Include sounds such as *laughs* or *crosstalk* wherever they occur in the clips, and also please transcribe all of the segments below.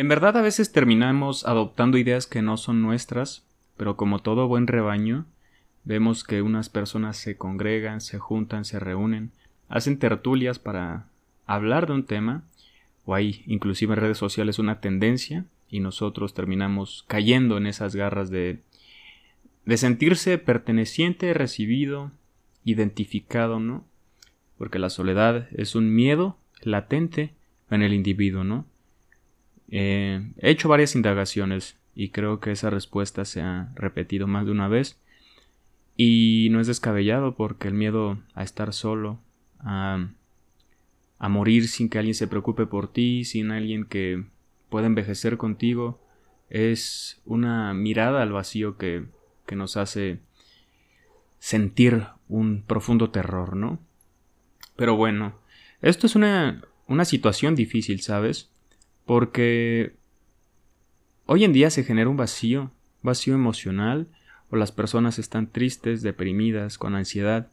En verdad a veces terminamos adoptando ideas que no son nuestras, pero como todo buen rebaño, vemos que unas personas se congregan, se juntan, se reúnen, hacen tertulias para hablar de un tema, o hay inclusive en redes sociales una tendencia, y nosotros terminamos cayendo en esas garras de de sentirse perteneciente, recibido, identificado, ¿no? Porque la soledad es un miedo latente en el individuo, ¿no? Eh, he hecho varias indagaciones y creo que esa respuesta se ha repetido más de una vez y no es descabellado porque el miedo a estar solo, a, a morir sin que alguien se preocupe por ti, sin alguien que pueda envejecer contigo, es una mirada al vacío que, que nos hace sentir un profundo terror, ¿no? Pero bueno, esto es una, una situación difícil, ¿sabes? Porque hoy en día se genera un vacío, vacío emocional, o las personas están tristes, deprimidas, con ansiedad.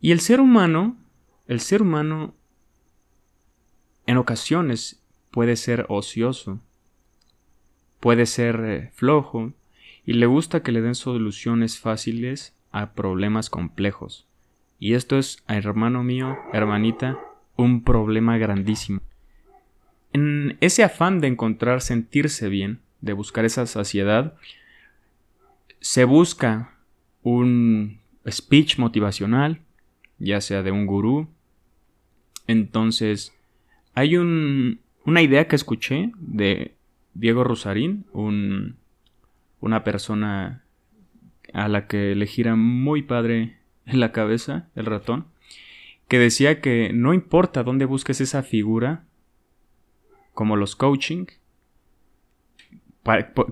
Y el ser humano, el ser humano en ocasiones puede ser ocioso, puede ser eh, flojo, y le gusta que le den soluciones fáciles a problemas complejos. Y esto es, hermano mío, hermanita, un problema grandísimo. En ese afán de encontrar sentirse bien, de buscar esa saciedad, se busca un speech motivacional, ya sea de un gurú. Entonces, hay un, una idea que escuché de Diego Rosarín, un, una persona a la que le gira muy padre en la cabeza el ratón, que decía que no importa dónde busques esa figura, como los coaching,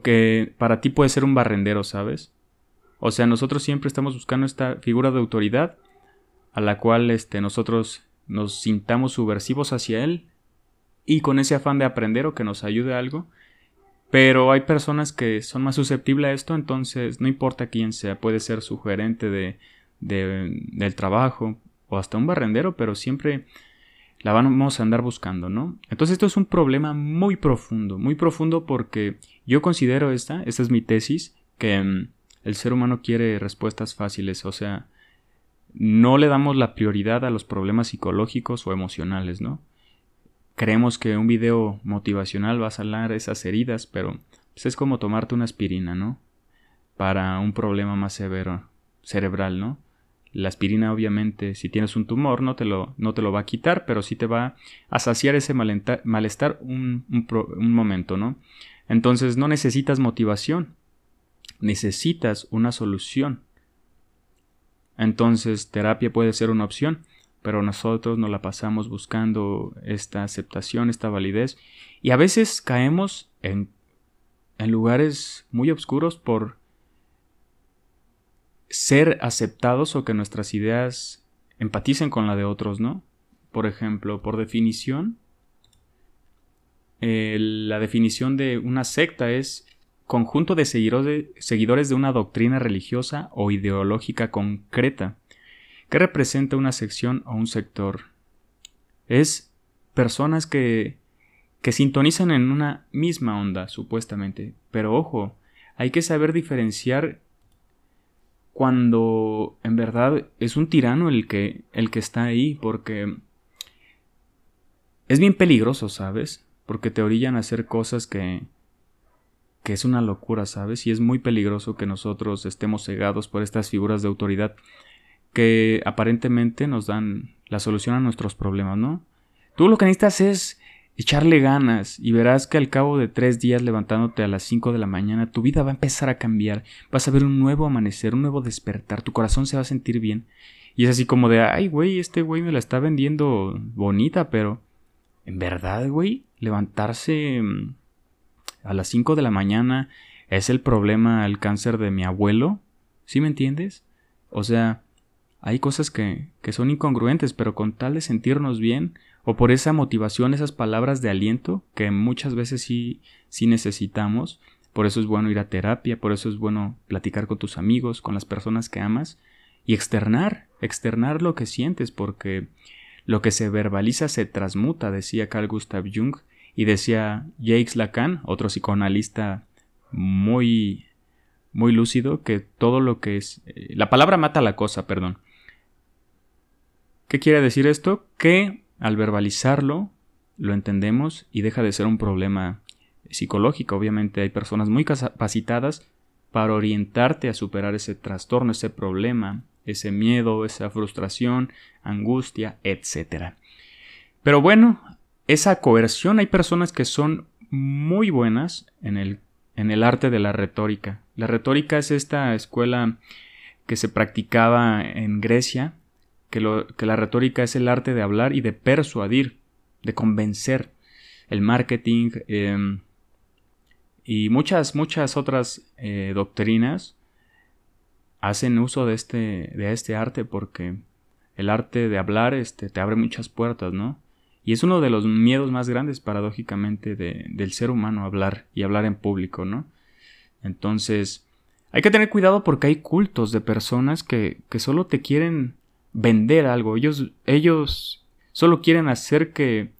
que para ti puede ser un barrendero, ¿sabes? O sea, nosotros siempre estamos buscando esta figura de autoridad a la cual este, nosotros nos sintamos subversivos hacia él y con ese afán de aprender o que nos ayude algo. Pero hay personas que son más susceptibles a esto, entonces no importa quién sea, puede ser su gerente de, del trabajo o hasta un barrendero, pero siempre la vamos a andar buscando, ¿no? Entonces esto es un problema muy profundo, muy profundo porque yo considero esta, esta es mi tesis, que mm, el ser humano quiere respuestas fáciles, o sea, no le damos la prioridad a los problemas psicológicos o emocionales, ¿no? Creemos que un video motivacional va a sanar esas heridas, pero pues, es como tomarte una aspirina, ¿no? Para un problema más severo, cerebral, ¿no? La aspirina, obviamente, si tienes un tumor, no te lo, no te lo va a quitar, pero sí te va a saciar ese malestar un, un momento, ¿no? Entonces no necesitas motivación, necesitas una solución. Entonces terapia puede ser una opción, pero nosotros nos la pasamos buscando esta aceptación, esta validez, y a veces caemos en, en lugares muy oscuros por ser aceptados o que nuestras ideas empaticen con la de otros, ¿no? Por ejemplo, por definición, la definición de una secta es conjunto de seguidores de una doctrina religiosa o ideológica concreta que representa una sección o un sector. Es personas que que sintonizan en una misma onda, supuestamente. Pero ojo, hay que saber diferenciar cuando en verdad es un tirano el que, el que está ahí, porque es bien peligroso, ¿sabes? Porque te orillan a hacer cosas que, que es una locura, ¿sabes? Y es muy peligroso que nosotros estemos cegados por estas figuras de autoridad que aparentemente nos dan la solución a nuestros problemas, ¿no? Tú lo que necesitas es echarle ganas y verás que al cabo de tres días levantándote a las cinco de la mañana tu vida va a empezar a cambiar, vas a ver un nuevo amanecer, un nuevo despertar, tu corazón se va a sentir bien. Y es así como de, ay güey, este güey me la está vendiendo bonita, pero en verdad güey, levantarse mm, a las cinco de la mañana es el problema, el cáncer de mi abuelo, ¿sí me entiendes? O sea, hay cosas que, que son incongruentes, pero con tal de sentirnos bien, o por esa motivación, esas palabras de aliento que muchas veces sí, sí necesitamos. Por eso es bueno ir a terapia, por eso es bueno platicar con tus amigos, con las personas que amas y externar, externar lo que sientes, porque lo que se verbaliza se transmuta, decía Carl Gustav Jung, y decía Jacques Lacan, otro psicoanalista muy muy lúcido, que todo lo que es... Eh, la palabra mata la cosa, perdón. ¿Qué quiere decir esto? Que al verbalizarlo, lo entendemos y deja de ser un problema psicológico. Obviamente hay personas muy capacitadas para orientarte a superar ese trastorno, ese problema, ese miedo, esa frustración, angustia, etc. Pero bueno, esa coerción hay personas que son muy buenas en el en el arte de la retórica. La retórica es esta escuela que se practicaba en Grecia, que, lo, que la retórica es el arte de hablar y de persuadir, de convencer, el marketing em, y muchas, muchas otras eh, doctrinas hacen uso de este, de este arte porque el arte de hablar este, te abre muchas puertas, ¿no? Y es uno de los miedos más grandes, paradójicamente, del ser humano hablar y hablar en público, ¿no? Entonces, hay que tener cuidado porque hay cultos de personas que, que solo te quieren vender algo. Ellos, ellos solo quieren hacer que,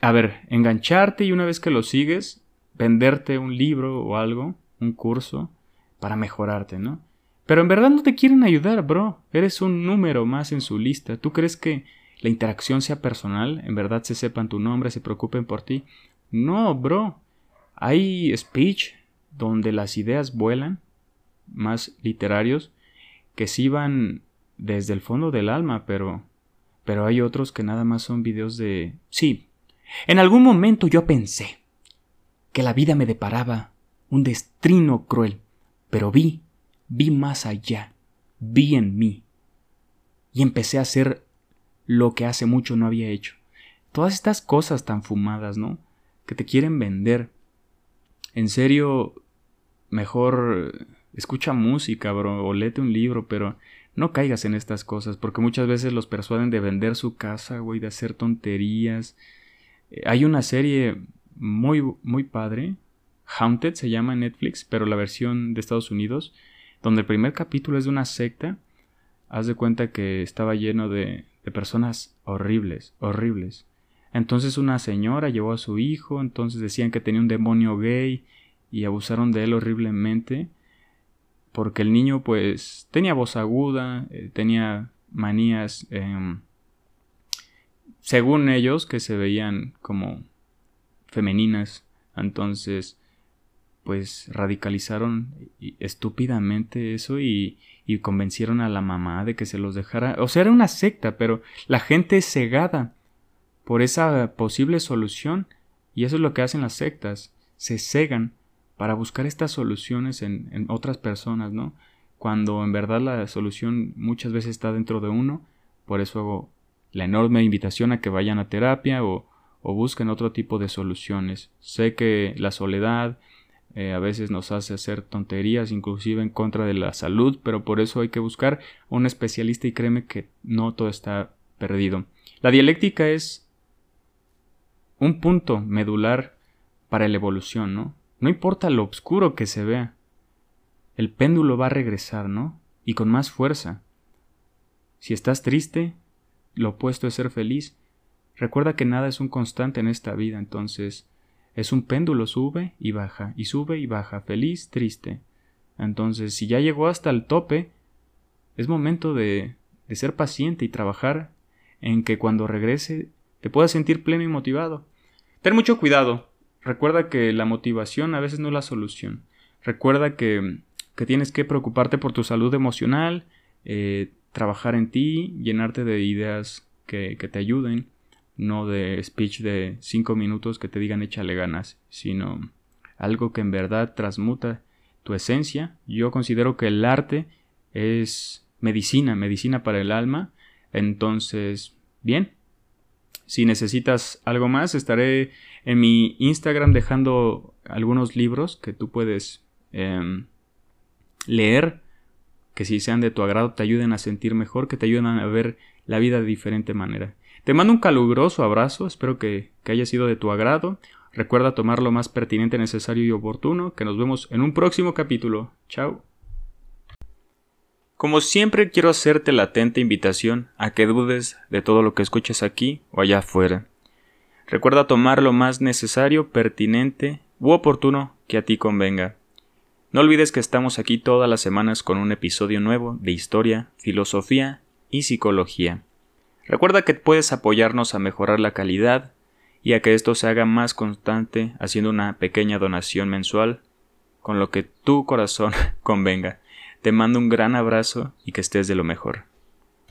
a ver, engancharte y una vez que lo sigues, venderte un libro o algo, un curso, para mejorarte, ¿no? Pero en verdad no te quieren ayudar, bro. Eres un número más en su lista. ¿Tú crees que la interacción sea personal, en verdad se sepan tu nombre, se preocupen por ti. No, bro. Hay speech donde las ideas vuelan, más literarios, que sí van desde el fondo del alma, pero pero hay otros que nada más son videos de sí. En algún momento yo pensé que la vida me deparaba un destino cruel, pero vi, vi más allá, vi en mí y empecé a hacer lo que hace mucho no había hecho. Todas estas cosas tan fumadas, ¿no? Que te quieren vender. En serio, mejor escucha música, bro, o léete un libro, pero no caigas en estas cosas, porque muchas veces los persuaden de vender su casa, güey, de hacer tonterías. Eh, hay una serie muy, muy padre, Haunted se llama en Netflix, pero la versión de Estados Unidos, donde el primer capítulo es de una secta. Haz de cuenta que estaba lleno de, de personas horribles, horribles. Entonces una señora llevó a su hijo, entonces decían que tenía un demonio gay y abusaron de él horriblemente porque el niño pues tenía voz aguda, eh, tenía manías em, según ellos que se veían como femeninas, entonces pues radicalizaron estúpidamente eso y, y convencieron a la mamá de que se los dejara. O sea, era una secta, pero la gente es cegada por esa posible solución y eso es lo que hacen las sectas, se cegan para buscar estas soluciones en, en otras personas, ¿no? Cuando en verdad la solución muchas veces está dentro de uno, por eso hago la enorme invitación a que vayan a terapia o, o busquen otro tipo de soluciones. Sé que la soledad, eh, a veces nos hace hacer tonterías, inclusive en contra de la salud, pero por eso hay que buscar un especialista y créeme que no todo está perdido. La dialéctica es un punto medular para la evolución, ¿no? No importa lo oscuro que se vea, el péndulo va a regresar, ¿no? Y con más fuerza. Si estás triste, lo opuesto es ser feliz. Recuerda que nada es un constante en esta vida, entonces es un péndulo, sube y baja, y sube y baja, feliz, triste. Entonces, si ya llegó hasta el tope, es momento de, de ser paciente y trabajar en que cuando regrese te puedas sentir pleno y motivado. Ten mucho cuidado. Recuerda que la motivación a veces no es la solución. Recuerda que, que tienes que preocuparte por tu salud emocional, eh, trabajar en ti, llenarte de ideas que, que te ayuden no de speech de cinco minutos que te digan échale ganas, sino algo que en verdad transmuta tu esencia. Yo considero que el arte es medicina, medicina para el alma. Entonces, bien, si necesitas algo más, estaré en mi Instagram dejando algunos libros que tú puedes em, leer, que si sean de tu agrado te ayuden a sentir mejor, que te ayuden a ver la vida de diferente manera. Te mando un caluroso abrazo, espero que, haya sido de tu agrado. Recuerda tomar lo más pertinente, necesario y oportuno, que nos vemos en un próximo capítulo. Chao. Como siempre quiero hacerte la atenta invitación a que dudes de todo lo que escuches aquí o allá afuera. Recuerda tomar lo más necesario, pertinente u oportuno que a ti convenga. No olvides que estamos aquí todas las semanas con un episodio nuevo de historia, filosofía y psicología. Recuerda que puedes apoyarnos a mejorar la calidad y a que esto se haga más constante haciendo una pequeña donación mensual con lo que tu corazón *laughs* convenga. Te mando un gran abrazo y que estés de lo mejor.